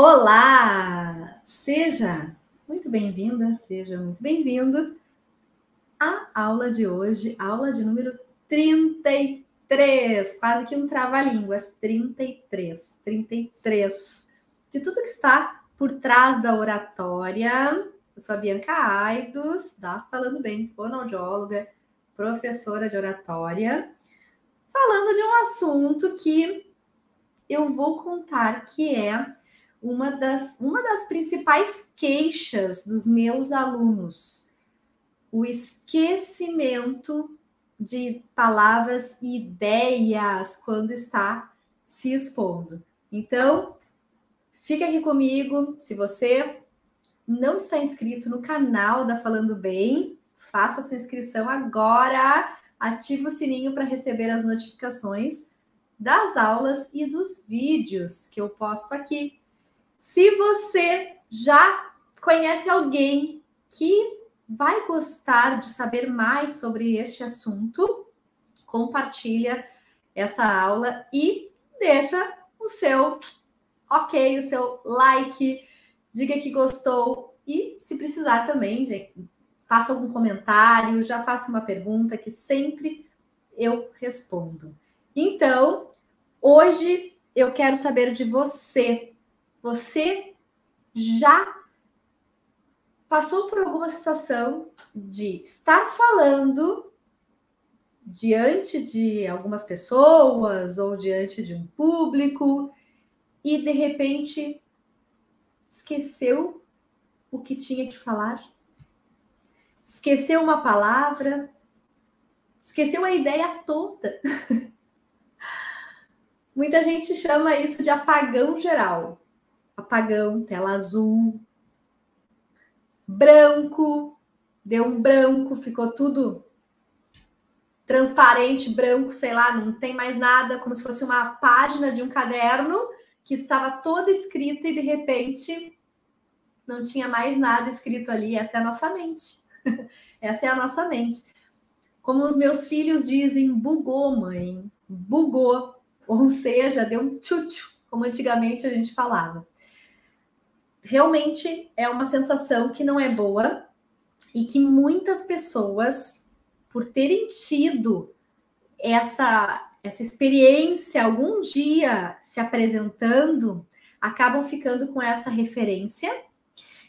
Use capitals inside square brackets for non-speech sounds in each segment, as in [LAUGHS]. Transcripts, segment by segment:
Olá! Seja muito bem-vinda, seja muito bem-vindo à aula de hoje, aula de número 33, quase que um trava-línguas, 33, 33, de tudo que está por trás da oratória. Eu sou a Bianca Aidos, tá falando bem, fonoaudióloga, professora de oratória, falando de um assunto que eu vou contar que é uma das, uma das principais queixas dos meus alunos, o esquecimento de palavras e ideias quando está se expondo. Então, fica aqui comigo. Se você não está inscrito no canal da Falando Bem, faça sua inscrição agora. Ative o sininho para receber as notificações das aulas e dos vídeos que eu posto aqui. Se você já conhece alguém que vai gostar de saber mais sobre este assunto, compartilha essa aula e deixa o seu ok, o seu like, diga que gostou e se precisar também, gente, faça algum comentário, já faça uma pergunta que sempre eu respondo. Então, hoje eu quero saber de você você já passou por alguma situação de estar falando diante de algumas pessoas ou diante de um público e de repente esqueceu o que tinha que falar? Esqueceu uma palavra? Esqueceu a ideia toda? [LAUGHS] Muita gente chama isso de apagão geral apagão, tela azul, branco, deu um branco, ficou tudo transparente, branco, sei lá, não tem mais nada, como se fosse uma página de um caderno que estava toda escrita e de repente não tinha mais nada escrito ali. Essa é a nossa mente. [LAUGHS] Essa é a nossa mente. Como os meus filhos dizem, bugou, mãe, bugou. Ou seja, deu um tchutchu, como antigamente a gente falava realmente é uma sensação que não é boa e que muitas pessoas, por terem tido essa, essa experiência algum dia se apresentando, acabam ficando com essa referência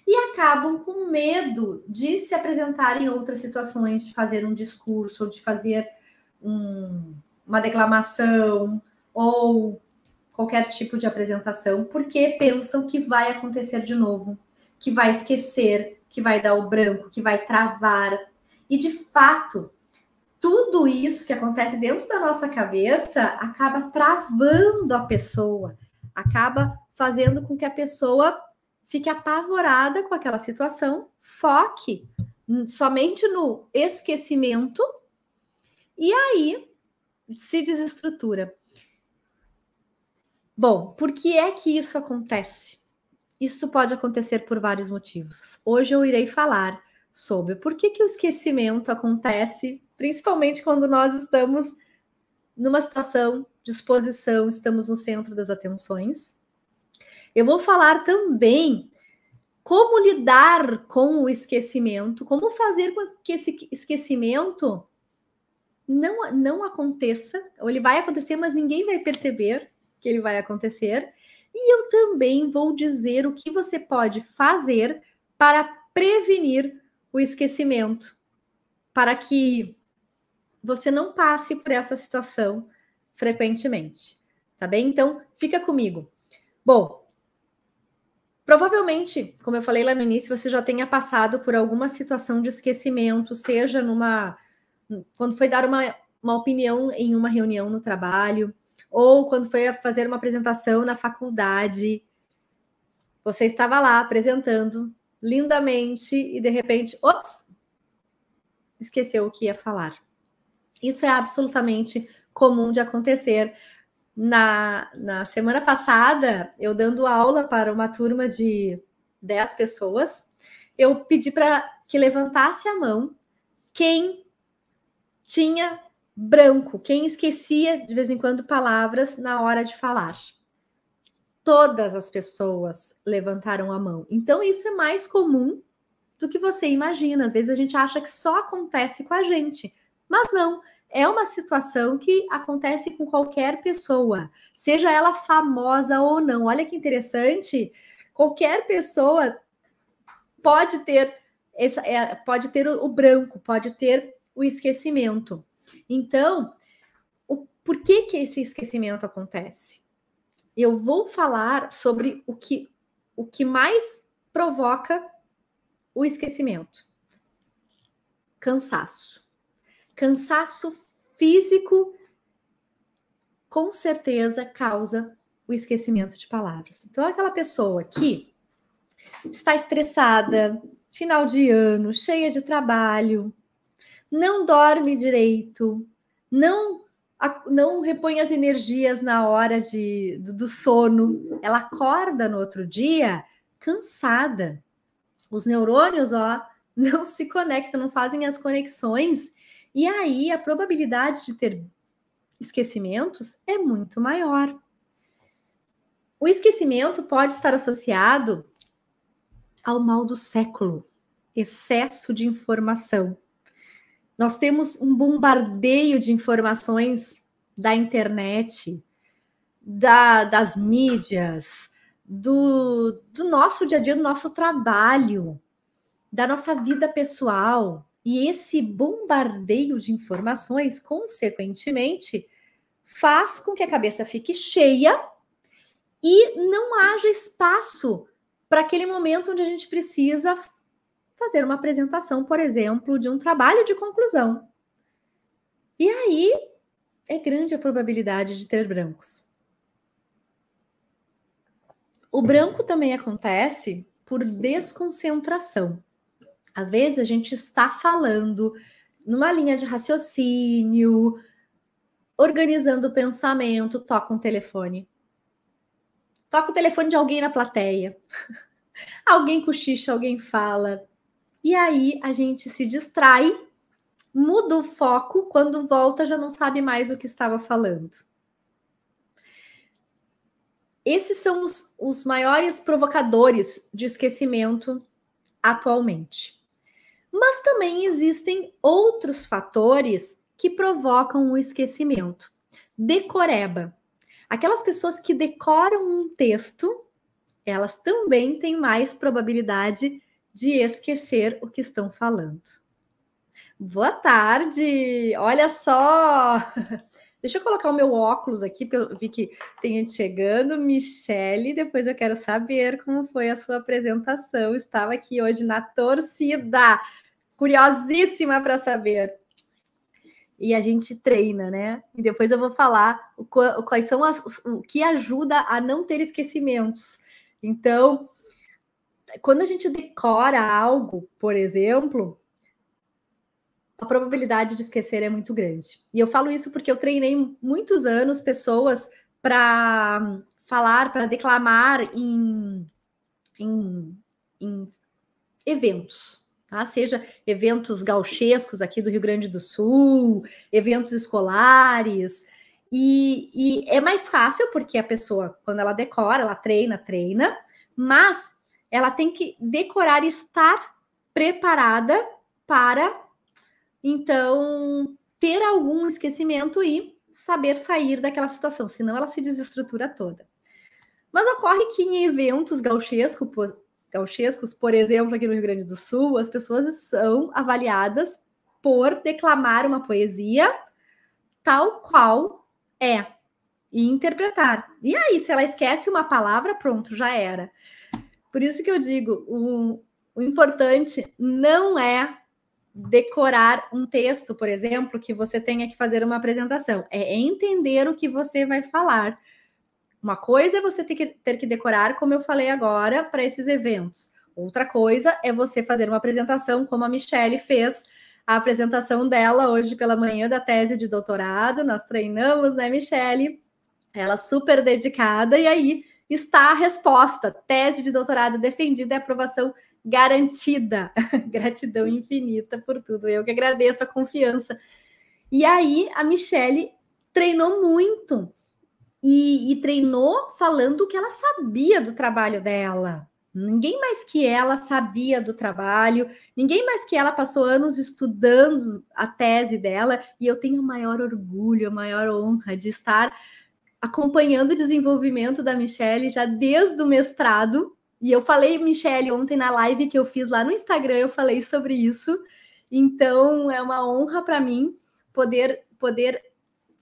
e acabam com medo de se apresentar em outras situações, de fazer um discurso, ou de fazer um, uma declamação, ou qualquer tipo de apresentação, porque pensam que vai acontecer de novo, que vai esquecer, que vai dar o branco, que vai travar. E de fato, tudo isso que acontece dentro da nossa cabeça acaba travando a pessoa, acaba fazendo com que a pessoa fique apavorada com aquela situação, foque somente no esquecimento e aí se desestrutura. Bom, por que é que isso acontece? Isso pode acontecer por vários motivos. Hoje eu irei falar sobre por que, que o esquecimento acontece, principalmente quando nós estamos numa situação de exposição, estamos no centro das atenções. Eu vou falar também como lidar com o esquecimento, como fazer com que esse esquecimento não, não aconteça, ou ele vai acontecer, mas ninguém vai perceber que ele vai acontecer. E eu também vou dizer o que você pode fazer para prevenir o esquecimento, para que você não passe por essa situação frequentemente. Tá bem? Então, fica comigo. Bom, provavelmente, como eu falei lá no início, você já tenha passado por alguma situação de esquecimento, seja numa. quando foi dar uma, uma opinião em uma reunião no trabalho, ou quando foi fazer uma apresentação na faculdade, você estava lá apresentando lindamente e de repente, ops, esqueceu o que ia falar. Isso é absolutamente comum de acontecer. Na, na semana passada, eu dando aula para uma turma de 10 pessoas, eu pedi para que levantasse a mão quem tinha branco, quem esquecia de vez em quando palavras na hora de falar. todas as pessoas levantaram a mão. Então, isso é mais comum do que você imagina. Às vezes a gente acha que só acontece com a gente, mas não. É uma situação que acontece com qualquer pessoa, seja ela famosa ou não. Olha que interessante. Qualquer pessoa pode ter essa, é, pode ter o, o branco, pode ter o esquecimento. Então, o, por que que esse esquecimento acontece? Eu vou falar sobre o que o que mais provoca o esquecimento. Cansaço. Cansaço físico com certeza causa o esquecimento de palavras. Então, aquela pessoa que está estressada, final de ano, cheia de trabalho, não dorme direito, não não repõe as energias na hora de, do sono, ela acorda no outro dia cansada. Os neurônios, ó, [LAUGHS] não se conectam, não fazem as conexões, e aí a probabilidade de ter esquecimentos é muito maior. O esquecimento pode estar associado ao mal do século, excesso de informação. Nós temos um bombardeio de informações da internet, da, das mídias, do, do nosso dia a dia, do nosso trabalho, da nossa vida pessoal. E esse bombardeio de informações, consequentemente, faz com que a cabeça fique cheia e não haja espaço para aquele momento onde a gente precisa fazer uma apresentação, por exemplo, de um trabalho de conclusão. E aí é grande a probabilidade de ter brancos. O branco também acontece por desconcentração. Às vezes a gente está falando numa linha de raciocínio, organizando o pensamento, toca um telefone. Toca o telefone de alguém na plateia. [LAUGHS] alguém cochicha, alguém fala. E aí a gente se distrai, muda o foco, quando volta já não sabe mais o que estava falando. Esses são os, os maiores provocadores de esquecimento atualmente. Mas também existem outros fatores que provocam o esquecimento. Decoreba. Aquelas pessoas que decoram um texto, elas também têm mais probabilidade de esquecer o que estão falando. Boa tarde! Olha só! [LAUGHS] Deixa eu colocar o meu óculos aqui, porque eu vi que tem gente chegando. Michele, depois eu quero saber como foi a sua apresentação. Estava aqui hoje na torcida, curiosíssima para saber. E a gente treina, né? E depois eu vou falar quais são as, o que ajuda a não ter esquecimentos. Então, quando a gente decora algo, por exemplo, a probabilidade de esquecer é muito grande. E eu falo isso porque eu treinei muitos anos pessoas para falar, para declamar em, em, em eventos. Tá? Seja eventos gauchescos aqui do Rio Grande do Sul, eventos escolares. E, e é mais fácil porque a pessoa, quando ela decora, ela treina, treina, mas ela tem que decorar e estar preparada para então, ter algum esquecimento e saber sair daquela situação, senão ela se desestrutura toda. Mas ocorre que em eventos gauchesco, por, gauchescos, por exemplo, aqui no Rio Grande do Sul, as pessoas são avaliadas por declamar uma poesia tal qual é e interpretar. E aí, se ela esquece uma palavra, pronto, já era. Por isso que eu digo, o, o importante não é decorar um texto, por exemplo, que você tenha que fazer uma apresentação. É entender o que você vai falar. Uma coisa é você ter que, ter que decorar, como eu falei agora, para esses eventos. Outra coisa é você fazer uma apresentação, como a Michelle fez a apresentação dela hoje pela manhã da tese de doutorado. Nós treinamos, né, Michelle? Ela super dedicada, e aí está a resposta: tese de doutorado defendida e aprovação garantida. [LAUGHS] Gratidão infinita por tudo. Eu que agradeço a confiança. E aí a Michelle treinou muito e, e treinou falando que ela sabia do trabalho dela. Ninguém mais que ela sabia do trabalho, ninguém mais que ela passou anos estudando a tese dela, e eu tenho o maior orgulho, a maior honra de estar acompanhando o desenvolvimento da Michelle já desde o mestrado. E eu falei, Michelle, ontem na live que eu fiz lá no Instagram, eu falei sobre isso. Então, é uma honra para mim poder poder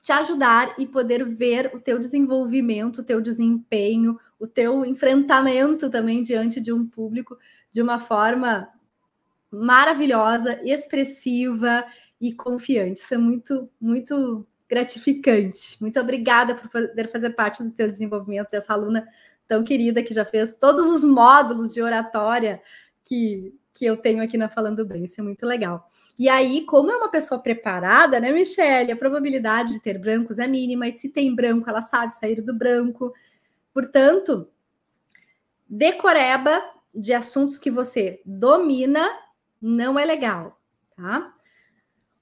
te ajudar e poder ver o teu desenvolvimento, o teu desempenho, o teu enfrentamento também diante de um público de uma forma maravilhosa, expressiva e confiante. Isso é muito, muito gratificante. Muito obrigada por poder fazer parte do teu desenvolvimento dessa aluna tão querida que já fez todos os módulos de oratória que, que eu tenho aqui na Falando Bem. Isso é muito legal. E aí, como é uma pessoa preparada, né, Michelle? A probabilidade de ter brancos é mínima, e se tem branco, ela sabe sair do branco. Portanto, decoreba de assuntos que você domina não é legal, tá?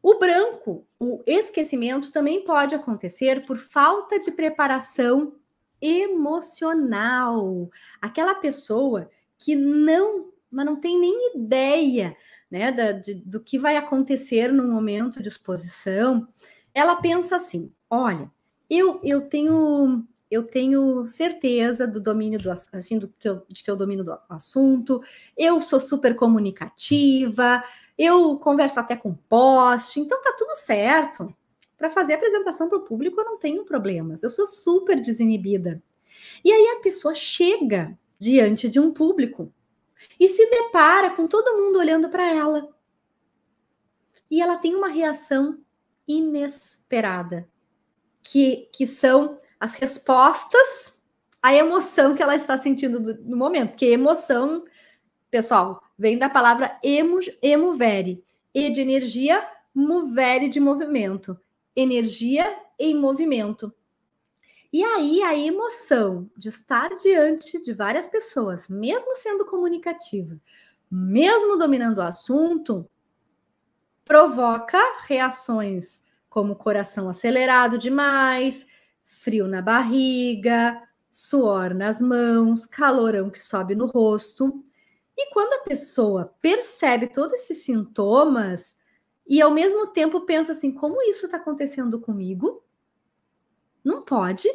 O branco, o esquecimento também pode acontecer por falta de preparação emocional. Aquela pessoa que não, mas não tem nem ideia né, da, de, do que vai acontecer no momento de exposição, ela pensa assim: olha, eu, eu tenho eu tenho certeza do domínio do assim do que eu, de que eu domino do assunto, eu sou super comunicativa, eu converso até com post, então tá tudo certo. Para fazer apresentação para o público eu não tenho problemas, eu sou super desinibida. E aí a pessoa chega diante de um público e se depara com todo mundo olhando para ela. E ela tem uma reação inesperada, que, que são as respostas à emoção que ela está sentindo no momento. Porque emoção, pessoal, vem da palavra emo, emovere. E de energia, movere de movimento. Energia em movimento. E aí a emoção de estar diante de várias pessoas, mesmo sendo comunicativa, mesmo dominando o assunto, provoca reações como coração acelerado demais, frio na barriga, suor nas mãos, calorão que sobe no rosto. E quando a pessoa percebe todos esses sintomas e ao mesmo tempo pensa assim: como isso está acontecendo comigo? Não pode.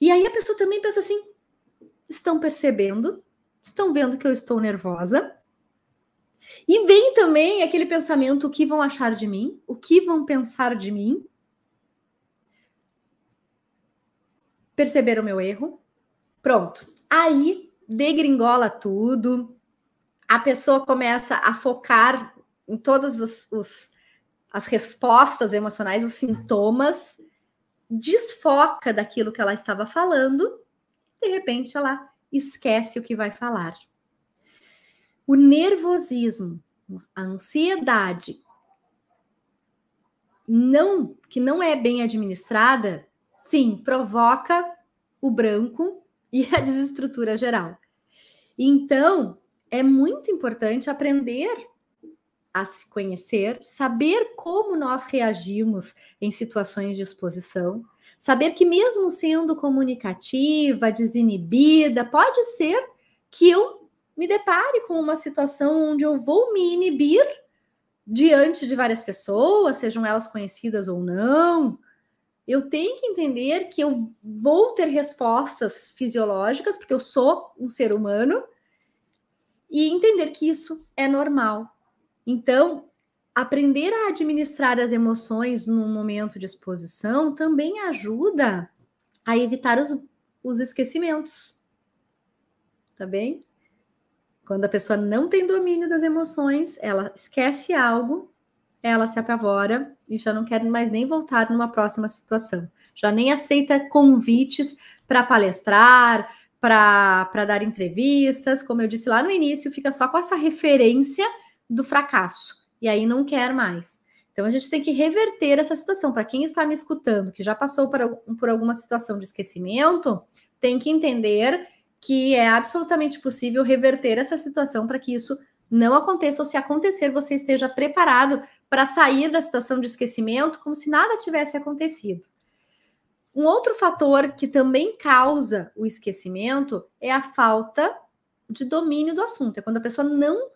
E aí a pessoa também pensa assim: estão percebendo? Estão vendo que eu estou nervosa? E vem também aquele pensamento: o que vão achar de mim? O que vão pensar de mim? Perceberam o meu erro? Pronto. Aí degringola tudo, a pessoa começa a focar em todas os, os, as respostas emocionais, os sintomas, desfoca daquilo que ela estava falando, de repente ela esquece o que vai falar. O nervosismo, a ansiedade, não que não é bem administrada, sim, provoca o branco e a desestrutura geral. Então, é muito importante aprender a se conhecer, saber como nós reagimos em situações de exposição, saber que, mesmo sendo comunicativa, desinibida, pode ser que eu me depare com uma situação onde eu vou me inibir diante de várias pessoas, sejam elas conhecidas ou não, eu tenho que entender que eu vou ter respostas fisiológicas, porque eu sou um ser humano, e entender que isso é normal. Então, aprender a administrar as emoções num momento de exposição também ajuda a evitar os, os esquecimentos. Tá bem? Quando a pessoa não tem domínio das emoções, ela esquece algo ela se apavora e já não quer mais nem voltar numa próxima situação. Já nem aceita convites para palestrar, para dar entrevistas. Como eu disse lá no início, fica só com essa referência do fracasso e aí não quer mais. Então a gente tem que reverter essa situação. Para quem está me escutando, que já passou por, por alguma situação de esquecimento, tem que entender que é absolutamente possível reverter essa situação para que isso não aconteça, ou se acontecer, você esteja preparado para sair da situação de esquecimento como se nada tivesse acontecido. Um outro fator que também causa o esquecimento é a falta de domínio do assunto. É quando a pessoa não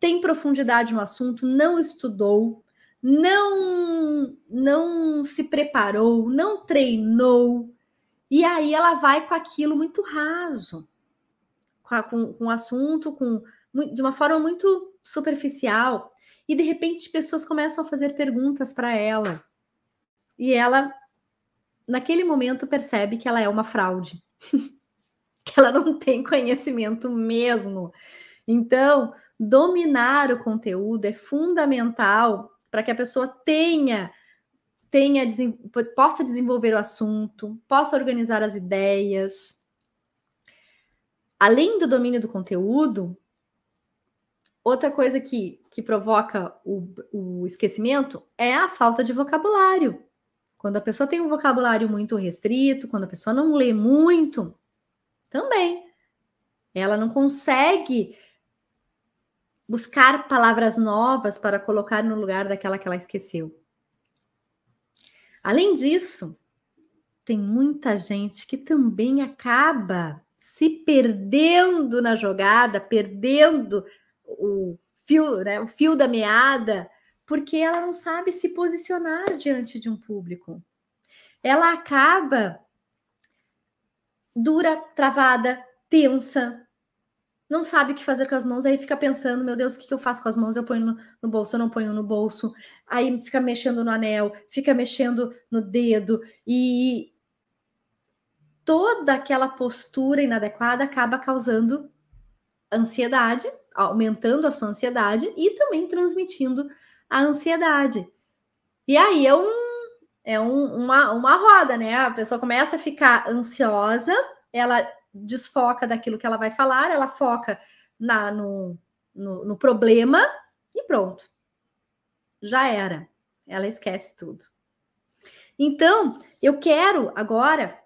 tem profundidade no assunto, não estudou, não não se preparou, não treinou, e aí ela vai com aquilo muito raso, com, com, com o assunto, com de uma forma muito superficial. E de repente pessoas começam a fazer perguntas para ela. E ela, naquele momento, percebe que ela é uma fraude, [LAUGHS] que ela não tem conhecimento mesmo. Então, dominar o conteúdo é fundamental para que a pessoa tenha tenha possa desenvolver o assunto, possa organizar as ideias. Além do domínio do conteúdo, outra coisa que, que provoca o, o esquecimento é a falta de vocabulário. Quando a pessoa tem um vocabulário muito restrito, quando a pessoa não lê muito, também. Ela não consegue buscar palavras novas para colocar no lugar daquela que ela esqueceu. Além disso, tem muita gente que também acaba se perdendo na jogada, perdendo o fio, né, o fio da meada, porque ela não sabe se posicionar diante de um público. Ela acaba dura, travada, tensa, não sabe o que fazer com as mãos, aí fica pensando, meu Deus, o que, eu faço com as mãos? Eu ponho no, no, bolso, eu não ponho no bolso. Aí fica mexendo no anel, fica mexendo no dedo e toda aquela postura inadequada acaba causando ansiedade, aumentando a sua ansiedade e também transmitindo a ansiedade. E aí é um é um, uma, uma roda, né? A pessoa começa a ficar ansiosa, ela desfoca daquilo que ela vai falar, ela foca na, no, no, no problema e pronto. Já era. Ela esquece tudo. Então, eu quero agora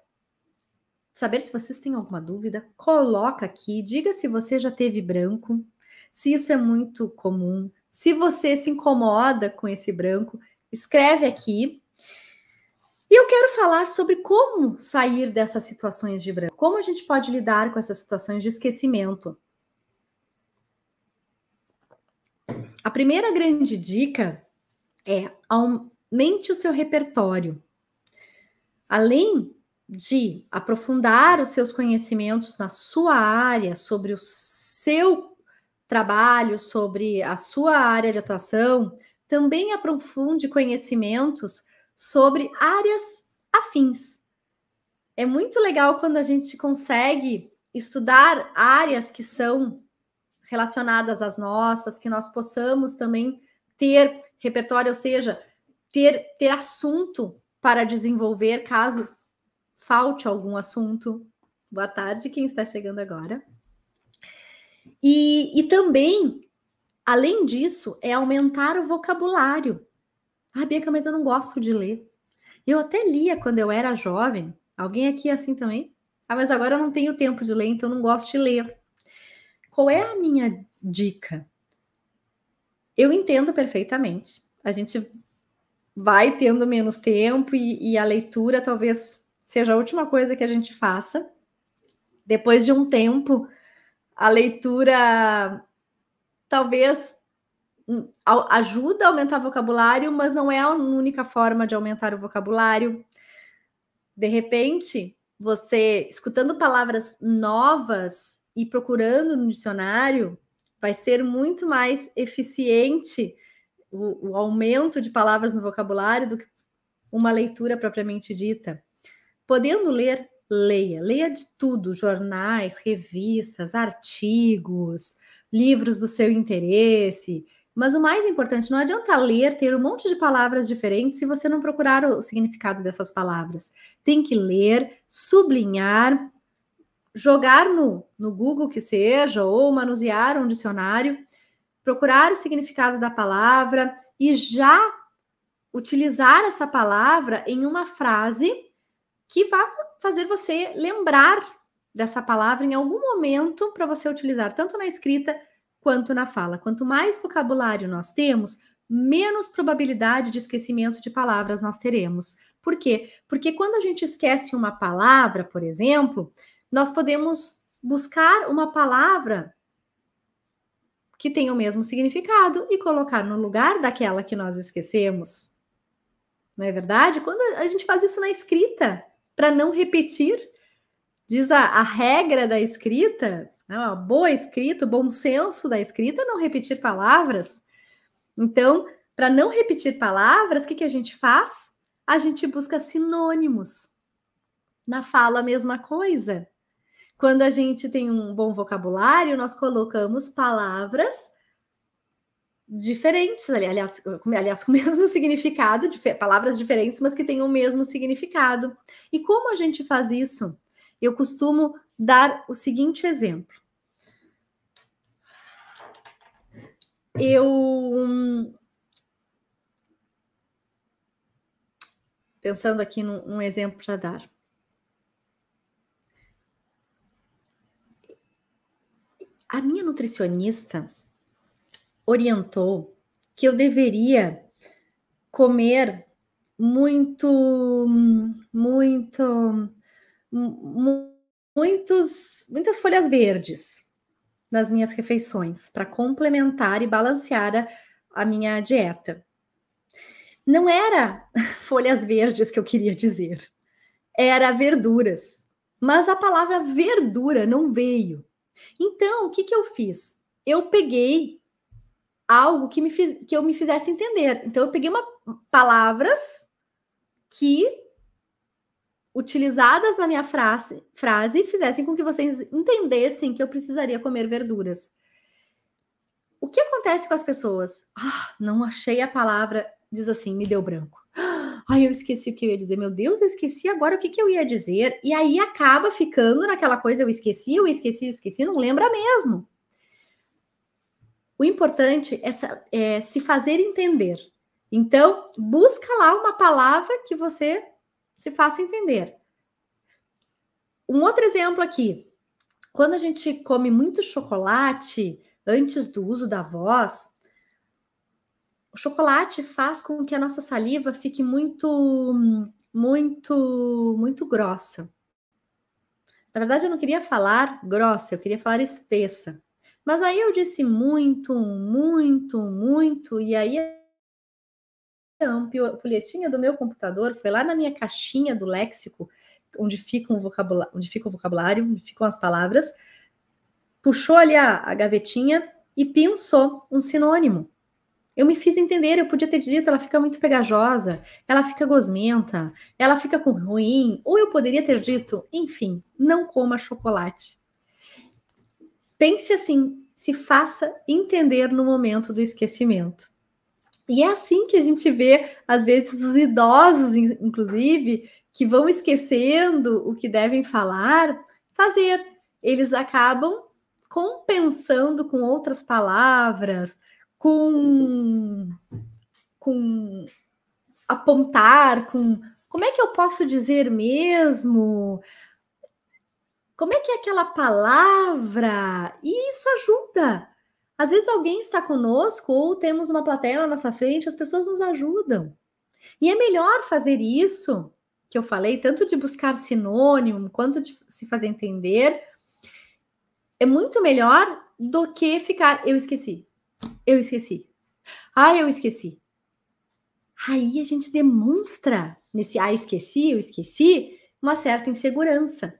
saber se vocês têm alguma dúvida. Coloca aqui, diga se você já teve branco, se isso é muito comum, se você se incomoda com esse branco, escreve aqui e eu quero falar sobre como sair dessas situações de branco, como a gente pode lidar com essas situações de esquecimento. A primeira grande dica é aumente o seu repertório. Além de aprofundar os seus conhecimentos na sua área, sobre o seu trabalho, sobre a sua área de atuação, também aprofunde conhecimentos sobre áreas afins. É muito legal quando a gente consegue estudar áreas que são relacionadas às nossas, que nós possamos também ter repertório, ou seja, ter, ter assunto para desenvolver caso falte algum assunto. Boa tarde, quem está chegando agora. E, e também, além disso, é aumentar o vocabulário. Ah, Bianca, mas eu não gosto de ler. Eu até lia quando eu era jovem. Alguém aqui é assim também? Ah, mas agora eu não tenho tempo de ler, então eu não gosto de ler. Qual é a minha dica? Eu entendo perfeitamente. A gente vai tendo menos tempo e, e a leitura talvez seja a última coisa que a gente faça. Depois de um tempo, a leitura talvez ajuda a aumentar o vocabulário, mas não é a única forma de aumentar o vocabulário. De repente, você escutando palavras novas e procurando no dicionário, vai ser muito mais eficiente o, o aumento de palavras no vocabulário do que uma leitura propriamente dita. Podendo ler, leia. Leia de tudo: jornais, revistas, artigos, livros do seu interesse mas o mais importante, não adianta ler, ter um monte de palavras diferentes se você não procurar o significado dessas palavras. Tem que ler, sublinhar, jogar no, no Google que seja, ou manusear um dicionário, procurar o significado da palavra e já utilizar essa palavra em uma frase que vá fazer você lembrar dessa palavra em algum momento para você utilizar tanto na escrita quanto na fala. Quanto mais vocabulário nós temos, menos probabilidade de esquecimento de palavras nós teremos. Por quê? Porque quando a gente esquece uma palavra, por exemplo, nós podemos buscar uma palavra que tenha o mesmo significado e colocar no lugar daquela que nós esquecemos. Não é verdade? Quando a gente faz isso na escrita, para não repetir, diz a, a regra da escrita, né, uma boa escrita, o bom senso da escrita é não repetir palavras. Então, para não repetir palavras, o que, que a gente faz? A gente busca sinônimos. Na fala, a mesma coisa. Quando a gente tem um bom vocabulário, nós colocamos palavras diferentes, aliás, aliás, [LAUGHS] com o mesmo significado, palavras diferentes, mas que tenham o mesmo significado. E como a gente faz isso? Eu costumo dar o seguinte exemplo. Eu pensando aqui num, num exemplo para dar. A minha nutricionista orientou que eu deveria comer muito, muito, muitos, muitas folhas verdes nas minhas refeições para complementar e balancear a, a minha dieta. Não era [LAUGHS] folhas verdes que eu queria dizer, era verduras. Mas a palavra verdura não veio. Então, o que, que eu fiz? Eu peguei algo que, me fiz, que eu me fizesse entender. Então, eu peguei uma, palavras que, utilizadas na minha frase, frase, fizessem com que vocês entendessem que eu precisaria comer verduras. O que acontece com as pessoas? Ah, não achei a palavra diz assim, me deu branco. Ai, eu esqueci o que eu ia dizer. Meu Deus, eu esqueci agora o que, que eu ia dizer. E aí acaba ficando naquela coisa, eu esqueci, eu esqueci, eu esqueci, não lembra mesmo. O importante é, é se fazer entender. Então, busca lá uma palavra que você se faça entender. Um outro exemplo aqui. Quando a gente come muito chocolate antes do uso da voz, o chocolate faz com que a nossa saliva fique muito, muito, muito grossa. Na verdade, eu não queria falar grossa, eu queria falar espessa. Mas aí eu disse muito, muito, muito, e aí a ampulhetinha do meu computador foi lá na minha caixinha do léxico, onde fica, um onde fica o vocabulário, onde ficam as palavras, puxou ali a, a gavetinha e pensou um sinônimo. Eu me fiz entender, eu podia ter dito, ela fica muito pegajosa, ela fica gosmenta, ela fica com ruim, ou eu poderia ter dito, enfim, não coma chocolate. Pense assim, se faça entender no momento do esquecimento. E é assim que a gente vê, às vezes, os idosos, inclusive, que vão esquecendo o que devem falar, fazer. Eles acabam compensando com outras palavras, com, com apontar, com como é que eu posso dizer mesmo? Como é que é aquela palavra? E isso ajuda. Às vezes alguém está conosco ou temos uma plateia na nossa frente, as pessoas nos ajudam. E é melhor fazer isso que eu falei, tanto de buscar sinônimo quanto de se fazer entender. É muito melhor do que ficar, eu esqueci. Eu esqueci. Ah, eu esqueci. Aí a gente demonstra nesse ah, esqueci, eu esqueci, uma certa insegurança.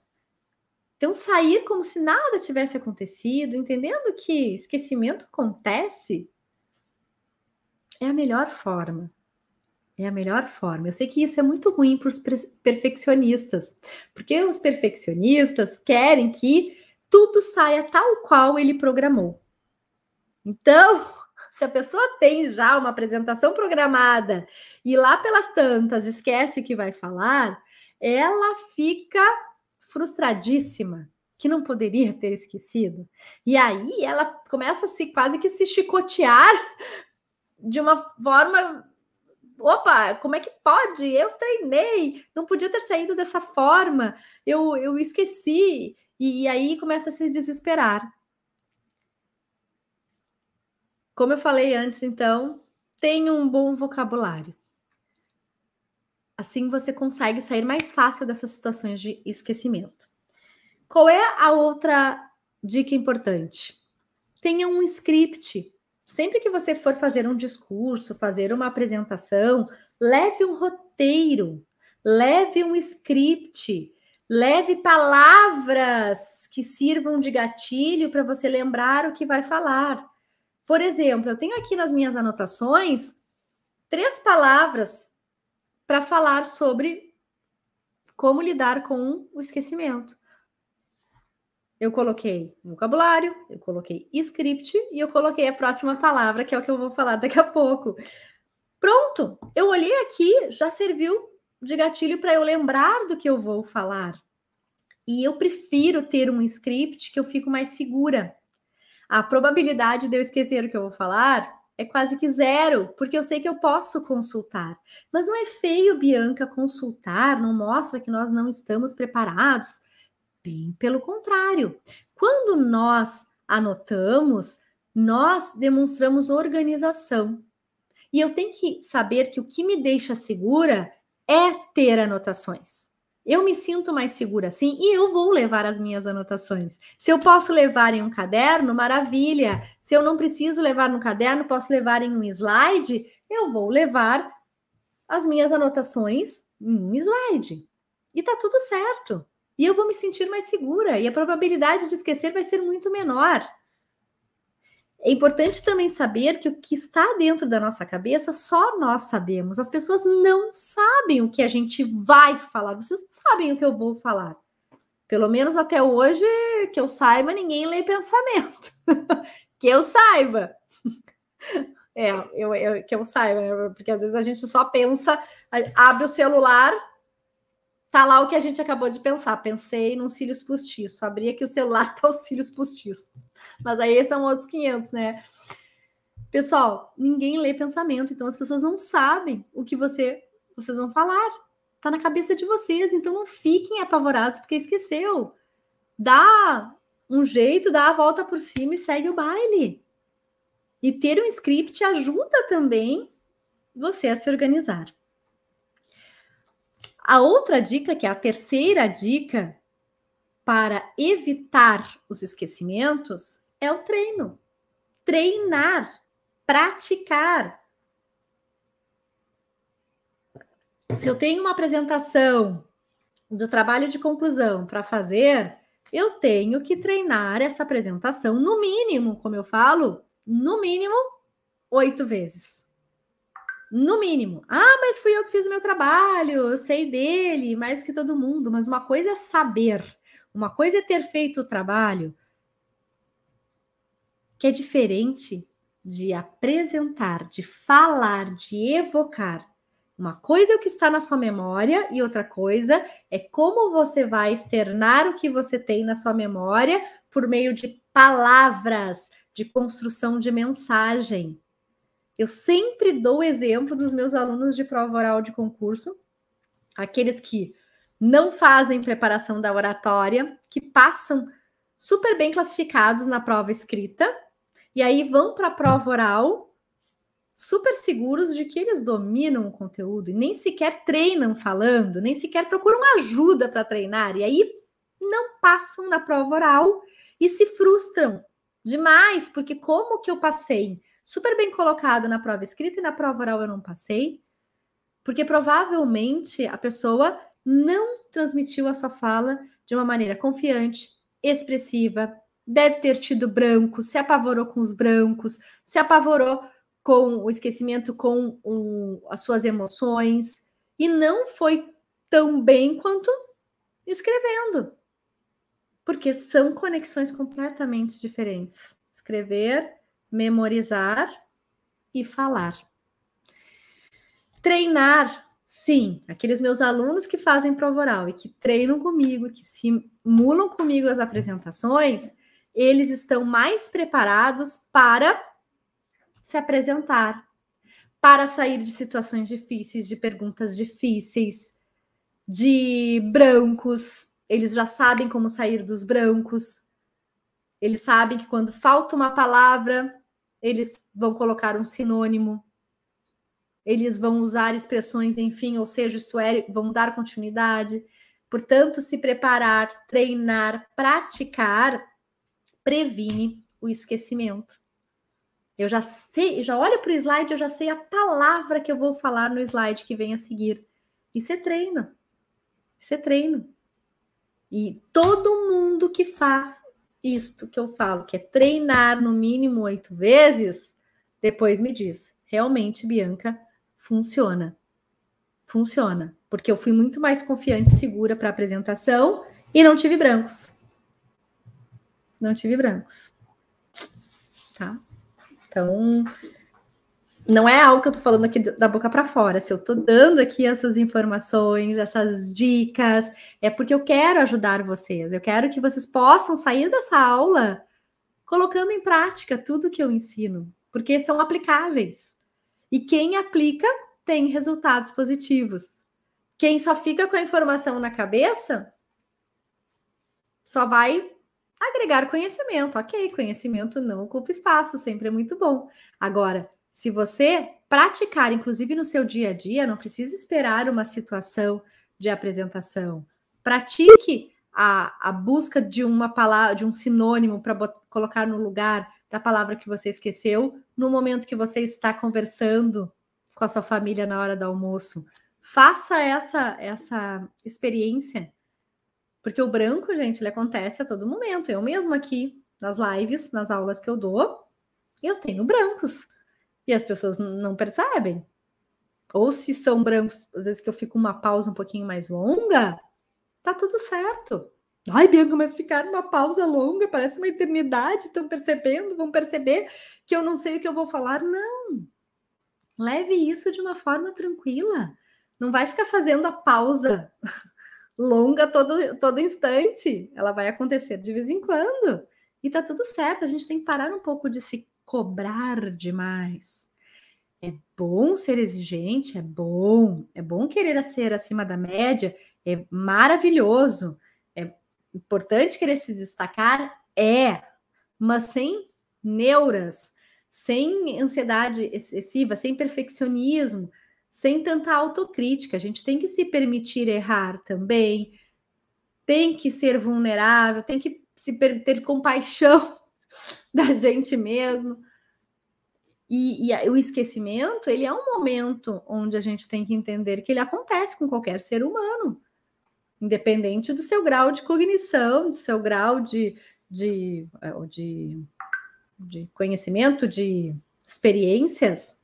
Então, sair como se nada tivesse acontecido, entendendo que esquecimento acontece, é a melhor forma. É a melhor forma. Eu sei que isso é muito ruim para os perfeccionistas, porque os perfeccionistas querem que tudo saia tal qual ele programou. Então, [LAUGHS] se a pessoa tem já uma apresentação programada e lá pelas tantas esquece o que vai falar, ela fica frustradíssima que não poderia ter esquecido. E aí ela começa a se quase que se chicotear de uma forma opa, como é que pode? Eu treinei, não podia ter saído dessa forma, eu, eu esqueci. E, e aí começa a se desesperar. Como eu falei antes, então, tenha um bom vocabulário. Assim você consegue sair mais fácil dessas situações de esquecimento. Qual é a outra dica importante? Tenha um script. Sempre que você for fazer um discurso, fazer uma apresentação, leve um roteiro, leve um script, leve palavras que sirvam de gatilho para você lembrar o que vai falar. Por exemplo, eu tenho aqui nas minhas anotações três palavras para falar sobre como lidar com o esquecimento. Eu coloquei vocabulário, eu coloquei script e eu coloquei a próxima palavra, que é o que eu vou falar daqui a pouco. Pronto, eu olhei aqui, já serviu de gatilho para eu lembrar do que eu vou falar. E eu prefiro ter um script que eu fico mais segura. A probabilidade de eu esquecer o que eu vou falar é quase que zero, porque eu sei que eu posso consultar. Mas não é feio, Bianca, consultar, não mostra que nós não estamos preparados. Bem pelo contrário. Quando nós anotamos, nós demonstramos organização. E eu tenho que saber que o que me deixa segura é ter anotações. Eu me sinto mais segura assim e eu vou levar as minhas anotações. Se eu posso levar em um caderno, maravilha. Se eu não preciso levar no caderno, posso levar em um slide, eu vou levar as minhas anotações em um slide. E tá tudo certo. E eu vou me sentir mais segura e a probabilidade de esquecer vai ser muito menor. É importante também saber que o que está dentro da nossa cabeça só nós sabemos. As pessoas não sabem o que a gente vai falar. Vocês não sabem o que eu vou falar. Pelo menos até hoje, que eu saiba, ninguém lê pensamento. [LAUGHS] que eu saiba. [LAUGHS] É, eu, eu, que eu saiba, porque às vezes a gente só pensa, abre o celular, tá lá o que a gente acabou de pensar. Pensei num cílios postiço. Abri aqui o celular, [LAUGHS] tá os cílios postiço. Mas aí são outros 500, né? Pessoal, ninguém lê pensamento, então as pessoas não sabem o que você vocês vão falar. Tá na cabeça de vocês, então não fiquem apavorados porque esqueceu. Dá um jeito, dá a volta por cima e segue o baile. E ter um script ajuda também você a se organizar. A outra dica, que é a terceira dica para evitar os esquecimentos, é o treino. Treinar, praticar. Se eu tenho uma apresentação do trabalho de conclusão para fazer, eu tenho que treinar essa apresentação, no mínimo, como eu falo, no mínimo oito vezes. No mínimo. Ah, mas fui eu que fiz o meu trabalho, eu sei dele mais que todo mundo. Mas uma coisa é saber, uma coisa é ter feito o trabalho, que é diferente de apresentar, de falar, de evocar. Uma coisa é o que está na sua memória e outra coisa é como você vai externar o que você tem na sua memória por meio de palavras, de construção de mensagem. Eu sempre dou exemplo dos meus alunos de prova oral de concurso, aqueles que não fazem preparação da oratória, que passam super bem classificados na prova escrita, e aí vão para a prova oral super seguros de que eles dominam o conteúdo e nem sequer treinam falando, nem sequer procuram ajuda para treinar, e aí não passam na prova oral e se frustram demais, porque como que eu passei super bem colocado na prova escrita e na prova oral eu não passei, porque provavelmente a pessoa não transmitiu a sua fala de uma maneira confiante, expressiva, deve ter tido brancos, se apavorou com os brancos, se apavorou com o esquecimento, com um, as suas emoções, e não foi tão bem quanto escrevendo. Porque são conexões completamente diferentes. Escrever memorizar e falar. Treinar, sim, aqueles meus alunos que fazem prova oral e que treinam comigo, que simulam comigo as apresentações, eles estão mais preparados para se apresentar, para sair de situações difíceis, de perguntas difíceis, de brancos. Eles já sabem como sair dos brancos. Eles sabem que quando falta uma palavra, eles vão colocar um sinônimo. eles vão usar expressões, enfim, ou seja, isto é, vão dar continuidade. Portanto, se preparar, treinar, praticar previne o esquecimento. Eu já sei, já olho para o slide, eu já sei a palavra que eu vou falar no slide que vem a seguir. Isso é treino. Isso é treino. E todo mundo que faz isto que eu falo, que é treinar no mínimo oito vezes, depois me diz, realmente, Bianca, funciona. Funciona. Porque eu fui muito mais confiante e segura para a apresentação e não tive brancos. Não tive brancos. Tá? Então, não é algo que eu tô falando aqui da boca para fora. Se eu tô dando aqui essas informações, essas dicas, é porque eu quero ajudar vocês. Eu quero que vocês possam sair dessa aula colocando em prática tudo que eu ensino, porque são aplicáveis. E quem aplica tem resultados positivos. Quem só fica com a informação na cabeça só vai agregar conhecimento. Ok, conhecimento não ocupa espaço, sempre é muito bom. Agora, se você praticar, inclusive no seu dia a dia, não precisa esperar uma situação de apresentação. Pratique a, a busca de uma palavra, de um sinônimo para colocar no lugar da palavra que você esqueceu no momento que você está conversando com a sua família na hora do almoço. Faça essa essa experiência porque o branco, gente, ele acontece a todo momento. Eu mesmo aqui, nas lives, nas aulas que eu dou, eu tenho brancos. E as pessoas não percebem. Ou se são brancos, às vezes que eu fico uma pausa um pouquinho mais longa, tá tudo certo. Ai, Bianca, mas ficar uma pausa longa parece uma eternidade. Estão percebendo? Vão perceber que eu não sei o que eu vou falar? Não. Leve isso de uma forma tranquila. Não vai ficar fazendo a pausa [LAUGHS] longa todo, todo instante. Ela vai acontecer de vez em quando. E tá tudo certo. A gente tem que parar um pouco de se cobrar demais. É bom ser exigente, é bom. É bom querer ser acima da média, é maravilhoso. É importante querer se destacar, é. Mas sem neuras, sem ansiedade excessiva, sem perfeccionismo, sem tanta autocrítica. A gente tem que se permitir errar também, tem que ser vulnerável, tem que se ter compaixão [LAUGHS] da gente mesmo. E, e, o esquecimento, ele é um momento onde a gente tem que entender que ele acontece com qualquer ser humano, independente do seu grau de cognição, do seu grau de, de, é, de, de conhecimento, de experiências.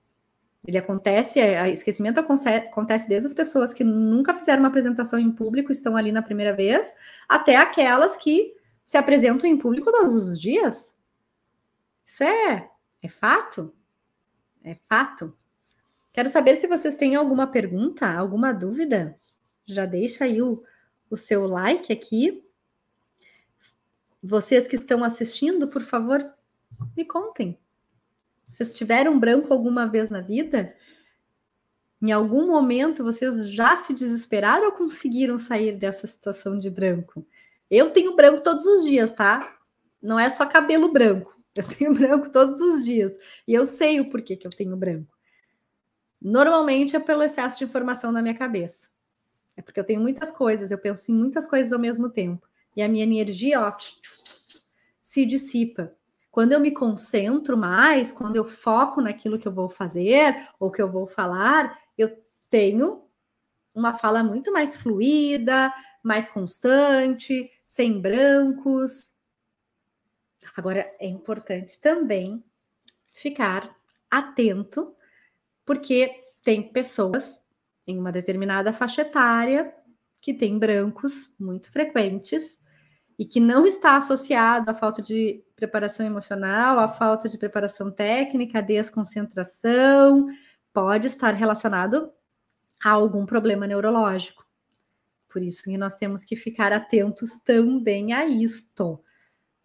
Ele acontece, é, esquecimento acontece desde as pessoas que nunca fizeram uma apresentação em público, estão ali na primeira vez, até aquelas que se apresentam em público todos os dias. Isso é, é fato? É fato. Quero saber se vocês têm alguma pergunta, alguma dúvida. Já deixa aí o, o seu like aqui. Vocês que estão assistindo, por favor, me contem. Vocês tiveram branco alguma vez na vida? Em algum momento vocês já se desesperaram ou conseguiram sair dessa situação de branco? Eu tenho branco todos os dias, tá? Não é só cabelo branco. Eu tenho [LAUGHS] branco todos os dias. E eu sei o porquê que eu tenho branco. Normalmente é pelo excesso de informação na minha cabeça. É porque eu tenho muitas coisas, eu penso em muitas coisas ao mesmo tempo. E a minha energia, ó, se dissipa. Quando eu me concentro mais, quando eu foco naquilo que eu vou fazer ou que eu vou falar, eu tenho uma fala muito mais fluida, mais constante, sem brancos. Agora é importante também ficar atento, porque tem pessoas em uma determinada faixa etária que têm brancos muito frequentes e que não está associado à falta de preparação emocional, à falta de preparação técnica, à desconcentração, pode estar relacionado a algum problema neurológico. Por isso que nós temos que ficar atentos também a isto,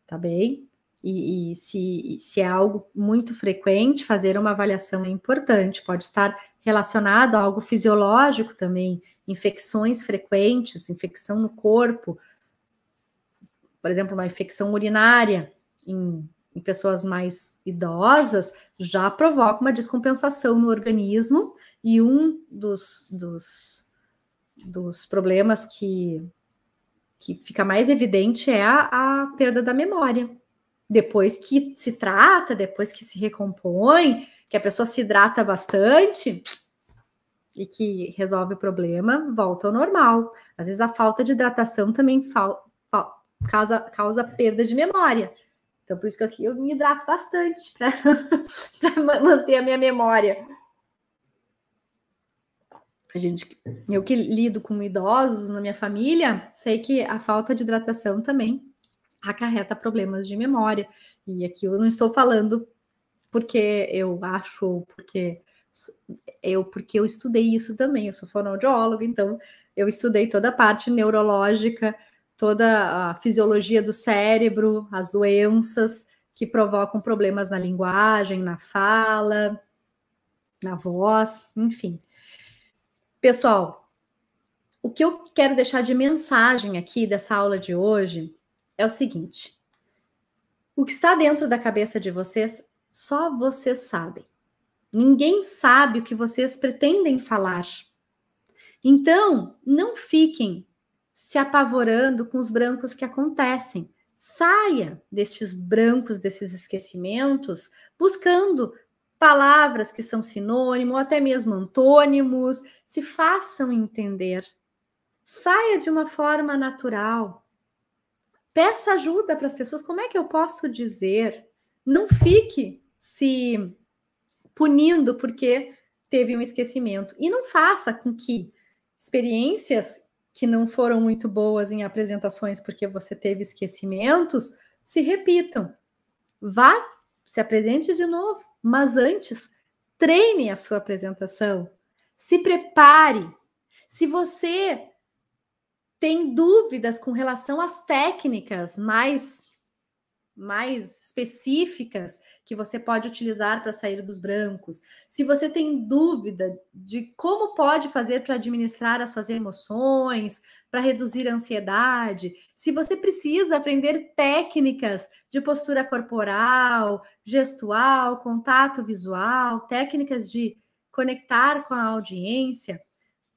tá bem? E, e se, se é algo muito frequente, fazer uma avaliação é importante, pode estar relacionado a algo fisiológico também, infecções frequentes, infecção no corpo, por exemplo, uma infecção urinária em, em pessoas mais idosas, já provoca uma descompensação no organismo E um dos, dos, dos problemas que, que fica mais evidente é a, a perda da memória. Depois que se trata, depois que se recompõe, que a pessoa se hidrata bastante e que resolve o problema, volta ao normal. Às vezes a falta de hidratação também causa, causa perda de memória. Então, por isso que aqui eu me hidrato bastante para [LAUGHS] manter a minha memória. A gente, eu que lido com idosos na minha família, sei que a falta de hidratação também acarreta problemas de memória. E aqui eu não estou falando porque eu acho, porque eu porque eu estudei isso também. Eu sou fonoaudióloga, então eu estudei toda a parte neurológica toda a fisiologia do cérebro, as doenças que provocam problemas na linguagem, na fala, na voz, enfim. Pessoal, o que eu quero deixar de mensagem aqui dessa aula de hoje é o seguinte: o que está dentro da cabeça de vocês, só vocês sabem. Ninguém sabe o que vocês pretendem falar. Então, não fiquem se apavorando com os brancos que acontecem. Saia destes brancos, desses esquecimentos, buscando palavras que são sinônimo, ou até mesmo antônimos, se façam entender. Saia de uma forma natural. Peça ajuda para as pessoas. Como é que eu posso dizer? Não fique se punindo porque teve um esquecimento. E não faça com que experiências que não foram muito boas em apresentações porque você teve esquecimentos, se repitam. Vá, se apresente de novo, mas antes, treine a sua apresentação. Se prepare. Se você tem dúvidas com relação às técnicas mais mais específicas que você pode utilizar para sair dos brancos. Se você tem dúvida de como pode fazer para administrar as suas emoções, para reduzir a ansiedade, se você precisa aprender técnicas de postura corporal, gestual, contato visual, técnicas de conectar com a audiência,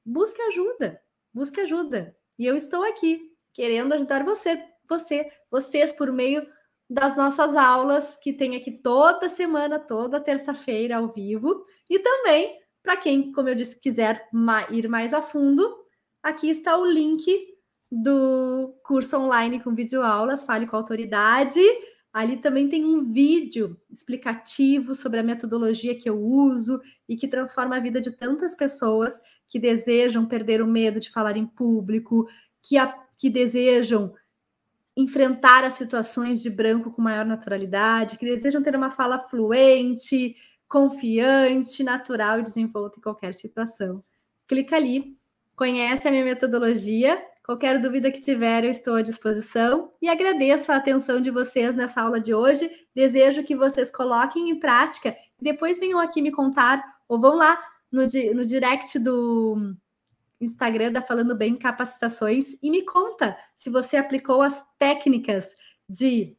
busque ajuda, busque ajuda. E eu estou aqui querendo ajudar você, você, vocês por meio das nossas aulas que tem aqui toda semana, toda terça-feira ao vivo, e também para quem, como eu disse, quiser ir mais a fundo, aqui está o link do curso online com videoaulas, Fale com Autoridade. Ali também tem um vídeo explicativo sobre a metodologia que eu uso e que transforma a vida de tantas pessoas que desejam perder o medo de falar em público, que, a, que desejam enfrentar as situações de branco com maior naturalidade, que desejam ter uma fala fluente, confiante, natural e desenvolta em qualquer situação. Clica ali, conhece a minha metodologia. Qualquer dúvida que tiver, eu estou à disposição e agradeço a atenção de vocês nessa aula de hoje. Desejo que vocês coloquem em prática, depois venham aqui me contar ou vão lá no, no direct do, Instagram da Falando Bem Capacitações e me conta se você aplicou as técnicas de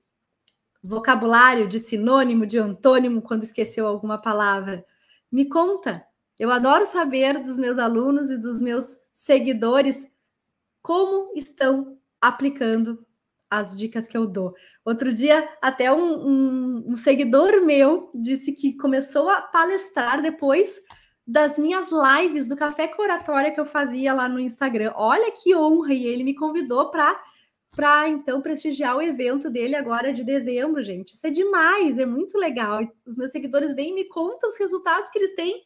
vocabulário, de sinônimo, de antônimo quando esqueceu alguma palavra. Me conta. Eu adoro saber dos meus alunos e dos meus seguidores como estão aplicando as dicas que eu dou. Outro dia, até um, um, um seguidor meu disse que começou a palestrar depois das minhas lives do Café com Oratória que eu fazia lá no Instagram. Olha que honra! E ele me convidou para para então prestigiar o evento dele agora de dezembro, gente. Isso é demais, é muito legal. Os meus seguidores vêm e me contam os resultados que eles têm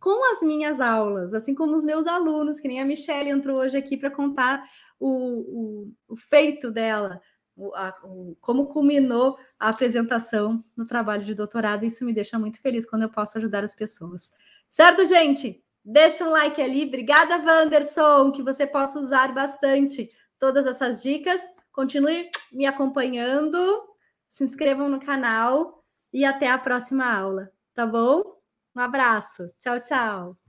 com as minhas aulas, assim como os meus alunos, que nem a Michelle entrou hoje aqui para contar o, o, o, feito dela, o, a, como culminou a apresentação no trabalho de doutorado. Isso me deixa muito feliz quando eu posso ajudar as pessoas. Certo, gente? Deixa um like ali. Obrigada, Wanderson, que você possa usar bastante todas essas dicas. Continue me acompanhando, se inscrevam no canal e até a próxima aula, tá bom? Um abraço. Tchau, tchau.